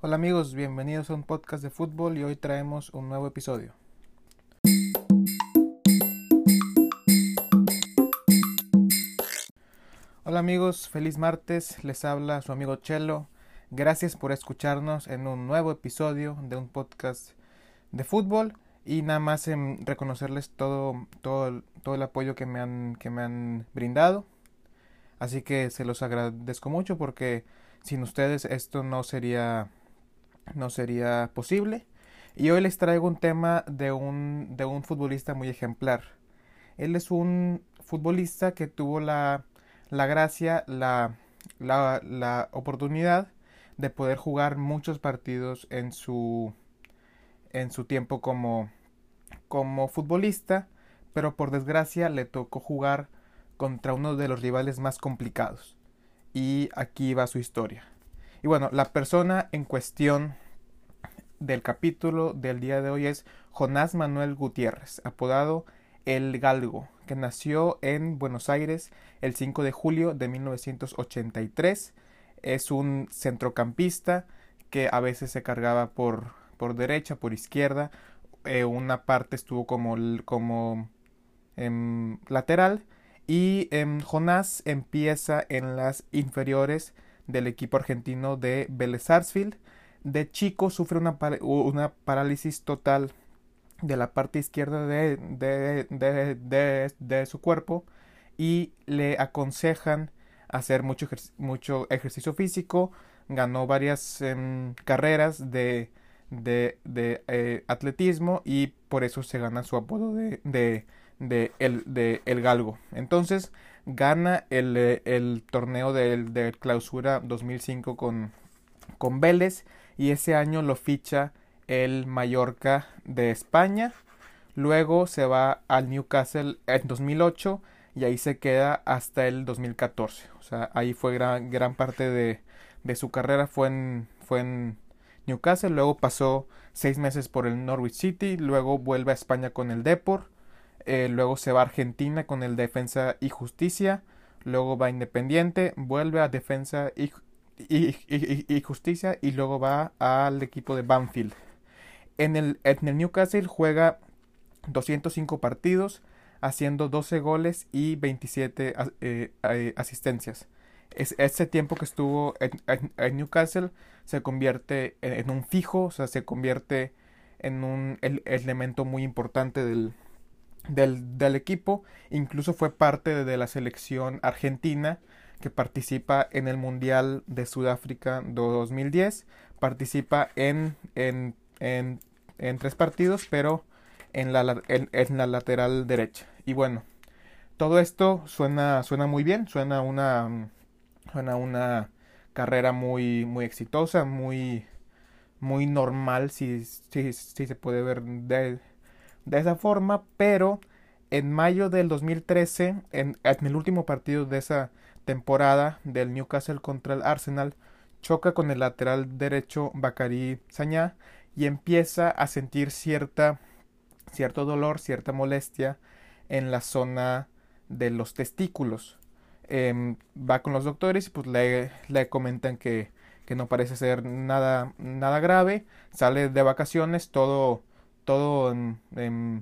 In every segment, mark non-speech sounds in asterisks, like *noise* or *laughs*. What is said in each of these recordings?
Hola amigos, bienvenidos a un podcast de fútbol y hoy traemos un nuevo episodio. Hola amigos, feliz martes, les habla su amigo Chelo. Gracias por escucharnos en un nuevo episodio de un podcast de fútbol y nada más en reconocerles todo, todo, todo el apoyo que me, han, que me han brindado. Así que se los agradezco mucho porque sin ustedes esto no sería no sería posible. Y hoy les traigo un tema de un, de un futbolista muy ejemplar. Él es un futbolista que tuvo la, la gracia, la, la, la, oportunidad de poder jugar muchos partidos en su, en su tiempo como, como futbolista, pero por desgracia le tocó jugar contra uno de los rivales más complicados. Y aquí va su historia. Y bueno, la persona en cuestión del capítulo del día de hoy es Jonás Manuel Gutiérrez, apodado El Galgo, que nació en Buenos Aires el 5 de julio de 1983. Es un centrocampista que a veces se cargaba por, por derecha, por izquierda. Eh, una parte estuvo como, como em, lateral. Y em, Jonás empieza en las inferiores del equipo argentino de Vélez Sarsfield. De chico sufre una, parálisis total de la parte izquierda de, su cuerpo y le aconsejan hacer mucho, ejercicio físico. Ganó varias em, carreras de, de, eh, atletismo y por eso se gana su apodo de, de, el, de el galgo. Entonces gana el, eh, el torneo de, clausura 2005 con, con Vélez y ese año lo ficha el Mallorca de España. Luego se va al Newcastle en 2008 y ahí se queda hasta el 2014. O sea, ahí fue gran, gran parte de, de su carrera fue en, fue en Newcastle. Luego pasó seis meses por el Norwich City. Luego vuelve a España con el Depor. Eh, luego se va a Argentina con el Defensa y Justicia, luego va Independiente, vuelve a Defensa y, y, Justicia y luego va al equipo de Banfield. En el, en el Newcastle juega 205 partidos, haciendo 12 goles y 27 eh, asistencias. Es, ese tiempo que estuvo en, Newcastle se convierte en, un fijo, o sea, se convierte en un elemento muy importante del, del, equipo, incluso fue parte de la selección argentina que participa en el Mundial de Sudáfrica 2010, participa en, en, en, en tres partidos, pero en la, en, la lateral derecha. Y bueno, todo esto suena, suena muy bien, suena una, suena una carrera muy, muy exitosa, muy, muy normal, si, si, si se puede ver de esa forma, pero en mayo del 2013, en, el último partido de esa temporada del Newcastle contra el Arsenal, choca con el lateral derecho Bakary Sañá y empieza a sentir cierta, cierto dolor, cierta molestia en la zona de los testículos. Em, va con los doctores y pues le, le comentan que, que, no parece ser nada, nada grave, sale de vacaciones, todo todo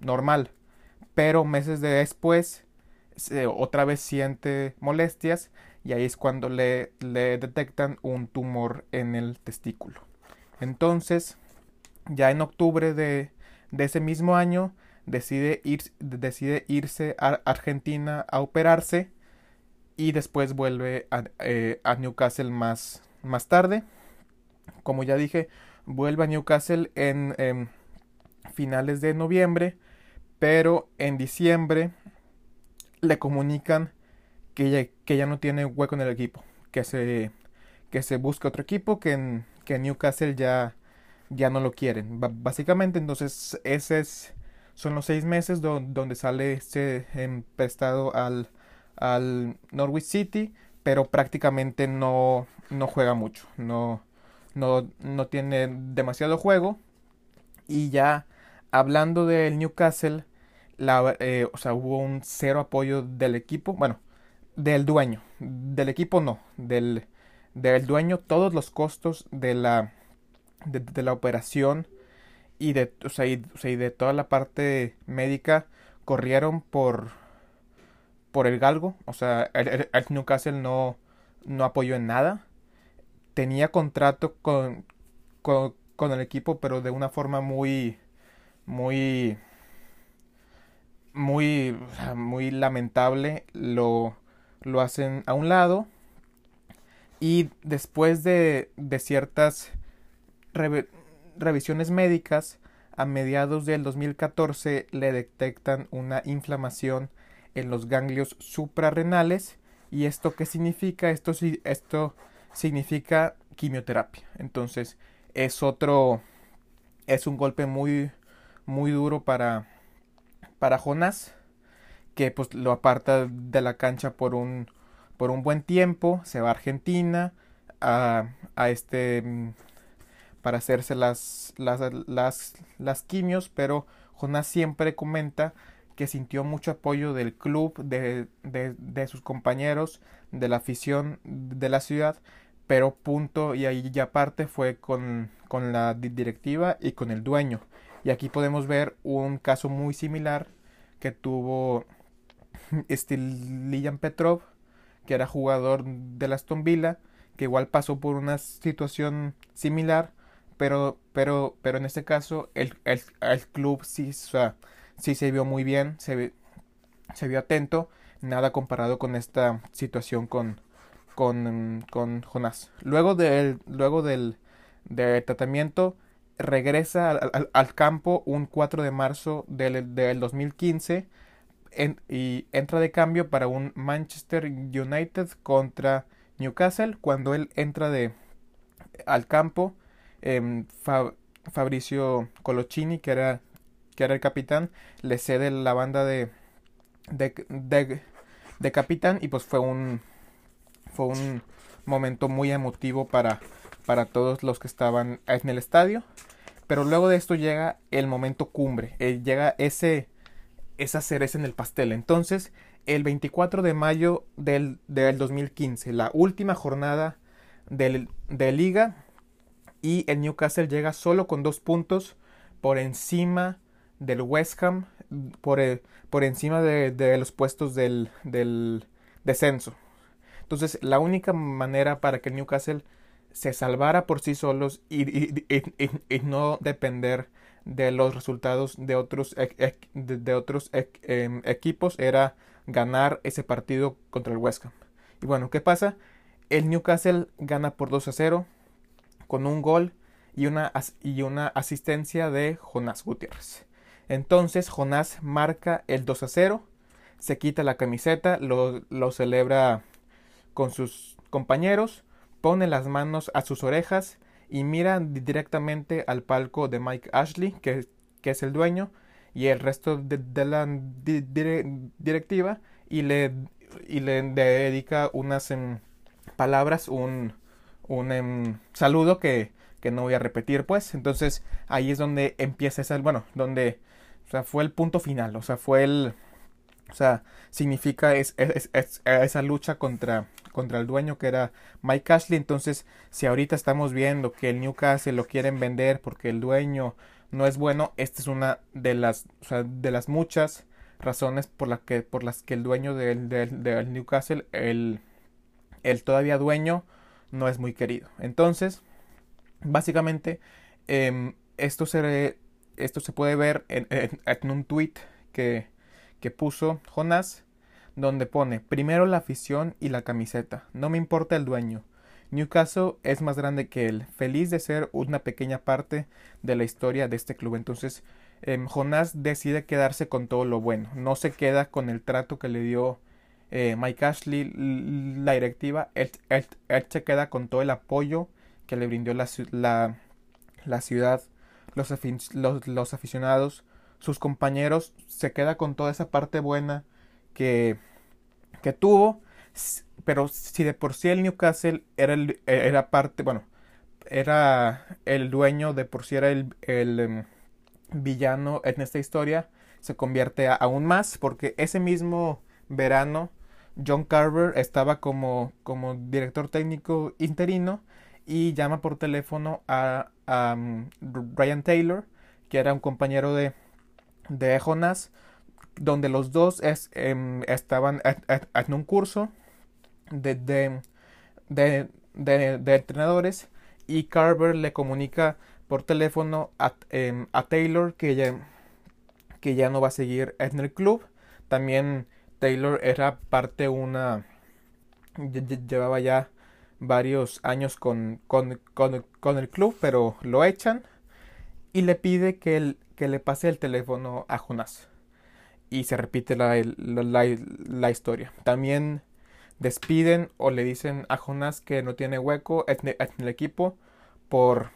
normal. Pero meses después otra vez siente molestias y ahí es cuando le, detectan un tumor en el testículo. Entonces, ya en octubre de, ese mismo año, decide, ir, decide irse a Argentina a operarse y después vuelve a, eh, Newcastle más, más tarde. Como ya dije, vuelve a Newcastle en, en finales de noviembre, pero en diciembre le comunican que ya, que ya no tiene hueco en el equipo, que se, que se busca otro equipo, que en, que Newcastle ya, ya no lo quieren. básicamente, entonces, ese es, son los seis meses donde sale este prestado al, al Norwich City, pero prácticamente no, no juega mucho, no, no, no tiene demasiado juego y ya hablando del Newcastle, la, eh, o sea, hubo un cero apoyo del equipo, bueno, del dueño, del equipo no, del, del dueño, todos los costos de la, de, la operación y de, o sea, y, de toda la parte médica corrieron por, por el galgo. O sea, el, Newcastle no, no apoyó en nada. Tenía contrato con, con, con el equipo, pero de una forma muy, muy, muy, muy lamentable. Lo, lo hacen a un lado. Y después de, de ciertas revisiones médicas, a mediados del 2014 le detectan una inflamación en los ganglios suprarrenales. ¿Y esto qué significa? Esto, esto significa quimioterapia. Entonces es otro, es un golpe muy, muy duro para, para Jonas, que pues lo aparta de la cancha por un, por un buen tiempo, se va a Argentina a, a este para hacerse las, las, las, las quimios, pero Jonás siempre comenta que sintió mucho apoyo del club, de, de, de, sus compañeros, de la afición de la ciudad, pero punto y ahí ya aparte fue con, con la directiva y con el dueño. Y aquí podemos ver un caso muy similar que tuvo *laughs* Liam Petrov, que era jugador de la Aston Villa, que igual pasó por una situación similar, pero, pero, pero en este caso el, el, el club sí, sí se vio muy bien, se, se vio atento, nada comparado con esta situación con, con, con Jonás. Luego del, luego del, del tratamiento, regresa al, al, campo un 4 de marzo del, del 2015 y entra de cambio para un Manchester United contra Newcastle. Cuando él entra de, al campo, eh, Fabricio Colocini, que era, que era el capitán, le cede la banda de, de, de, de capitán y pues fue un, fue un momento muy emotivo para, para todos los que estaban en el estadio. Pero luego de esto llega el momento cumbre, eh, llega ese, esa cereza en el pastel. Entonces, el 24 de mayo del, del 2015, la última jornada del, de liga, y el Newcastle llega solo con dos puntos por encima del West Ham, por, por encima de, de, los puestos del, del descenso. Entonces, la única manera para que el Newcastle se salvara por sí solos y, y, y, no depender de los resultados de otros, de, otros em, equipos era ganar ese partido contra el West. Y bueno, ¿qué pasa? El Newcastle gana por 2 a 0 con un gol y una, y una asistencia de Jonás Gutiérrez. Entonces Jonás marca el 2 a 0, se quita la camiseta, lo, lo celebra con sus compañeros, pone las manos a sus orejas y mira directamente al palco de Mike Ashley, que, que es el dueño, y el resto de, la directiva, y le, y le dedica unas em, palabras, un, un em, saludo que, que, no voy a repetir, pues. Entonces ahí es donde empieza esa, bueno, donde, o sea, fue el punto final, o sea, fue el, o sea, significa es, es, esa lucha contra, contra el dueño que era Mike Ashley. Entonces, si ahorita estamos viendo que el Newcastle lo quieren vender porque el dueño no es bueno, esta es una de las, de las muchas razones por, que, por las que el dueño del, Newcastle, el, el todavía dueño, no es muy querido. Entonces, básicamente, eh, esto, se, esto se puede ver en, en un tweet que que puso Jonás, donde pone primero la afición y la camiseta, no me importa el dueño. Newcastle es más grande que él, feliz de ser una pequeña parte de la historia de este club. Entonces, eh, Jonás decide quedarse con todo lo bueno, no se queda con el trato que le dio eh, Mike Ashley, la directiva, él, se queda con todo el apoyo que le brindó la, la, la ciudad, los, los, los aficionados, sus compañeros, se queda con toda esa parte buena que, que tuvo. Pero si de por sí el Newcastle era, el, era parte, bueno, era el dueño, de por sí era el, el em, villano en esta historia, se convierte aún más porque ese mismo verano John Carver estaba como, como director técnico interino y llama por teléfono a, a Ryan Taylor, que era un compañero de, de Jonas, donde los dos em, estaban en un curso de, de, de, entrenadores y Carver le comunica por teléfono a, em, a Taylor que ya, que ya no va a seguir en el club. También Taylor era parte una... llevaba ya varios años con, con, con, el club, pero lo echan y le pide que, el, que le pase el teléfono a Jonas. Y se repite la, la, la, historia. También despiden o le dicen a Jonas que no tiene hueco en, el equipo por,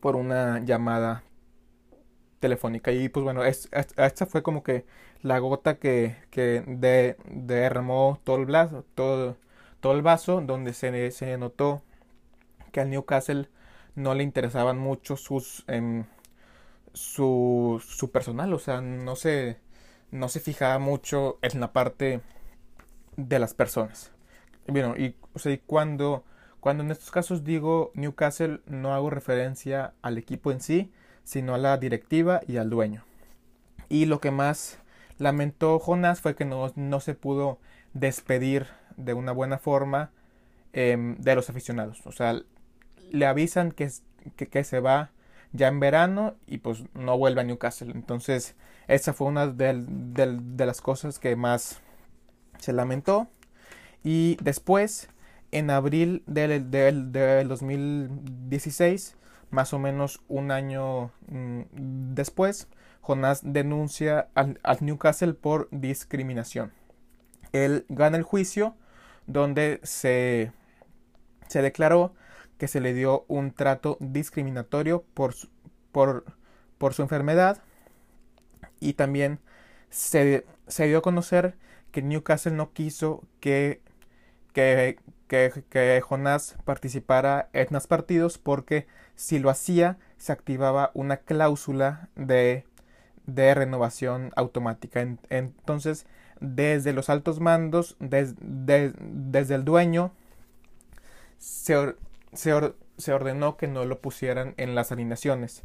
por una llamada telefónica. Y pues bueno, es, esta fue como que la gota que, que de, derramó todo el vaso, todo, todo el vaso, donde se, se notó que al Newcastle no le interesaban mucho sus em, su, su personal, o sea, no se, no se fijaba mucho en la parte de las personas. Bueno, y, o sea, cuando, cuando en estos casos digo Newcastle, no hago referencia al equipo en sí, sino a la directiva y al dueño. Y lo que más lamentó Jonas fue que no, no se pudo despedir de una buena forma em, de los aficionados. O sea, le avisan que, que, se va ya en verano y pues no vuelve a Newcastle. Entonces, esa fue una de, de, las cosas que más se lamentó. Y después, en abril del, del, del 2016, más o menos un año mm, después, Jonás denuncia al, Newcastle por discriminación. Él gana el juicio donde se, se declaró que se le dio un trato discriminatorio por su, por, su enfermedad y también se, se, dio a conocer que Newcastle no quiso que, que, que, que Jonás participara en los partidos porque si lo hacía se activaba una cláusula de, de renovación automática. entonces, desde los altos mandos, desde el dueño, se, se, ordenó que no lo pusieran en las alineaciones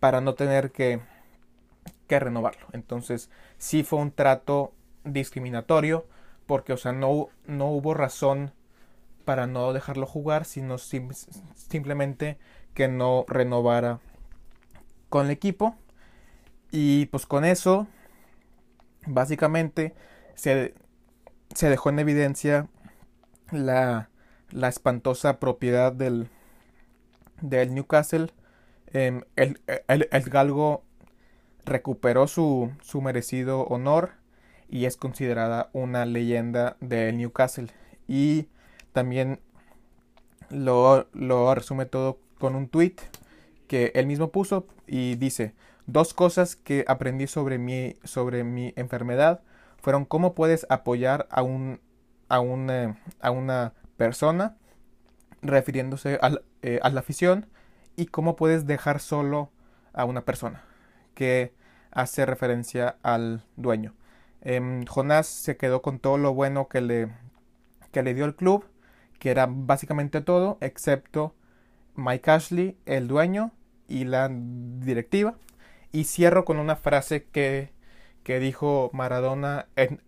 para no tener que, que renovarlo. Entonces, sí fue un trato discriminatorio porque, o sea, no, no hubo razón para no dejarlo jugar, sino simplemente que no renovara con el equipo. Y pues con eso, básicamente, se, se dejó en evidencia la, la espantosa propiedad del, del Newcastle. Em, el, el, el, galgo recuperó su, su merecido honor y es considerada una leyenda del Newcastle. Y también lo, lo resume todo con un tweet que él mismo puso y dice dos cosas que aprendí sobre mi, sobre mi enfermedad fueron cómo puedes apoyar a un a, un, a una persona refiriéndose eh, a la afición y cómo puedes dejar solo a una persona que hace referencia al dueño. Eh, Jonás se quedó con todo lo bueno que le, que le dio el club, que era básicamente todo, excepto Mike Ashley, el dueño y la directiva. Y cierro con una frase que, que dijo Maradona en,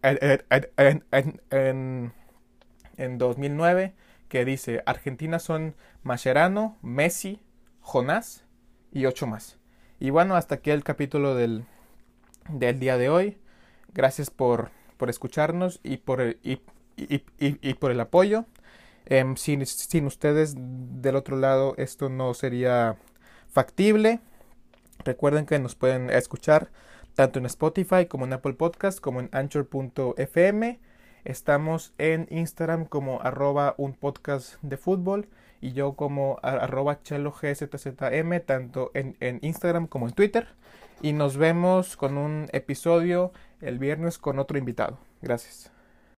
2009, que dice, Argentina son Mascherano, Messi, Jonás y ocho más. Y bueno, hasta aquí el capítulo del, del día de hoy. Gracias por, por escucharnos y por, y, y, y por el apoyo. Em, sin, sin, ustedes del otro lado esto no sería factible. Recuerden que nos pueden escuchar tanto en Spotify como en Apple Podcast como en anchor.fm. Estamos en Instagram como arroba un podcast de fútbol y yo como arroba gzzm tanto en, en Instagram como en Twitter. Y nos vemos con un episodio el viernes con otro invitado. Gracias.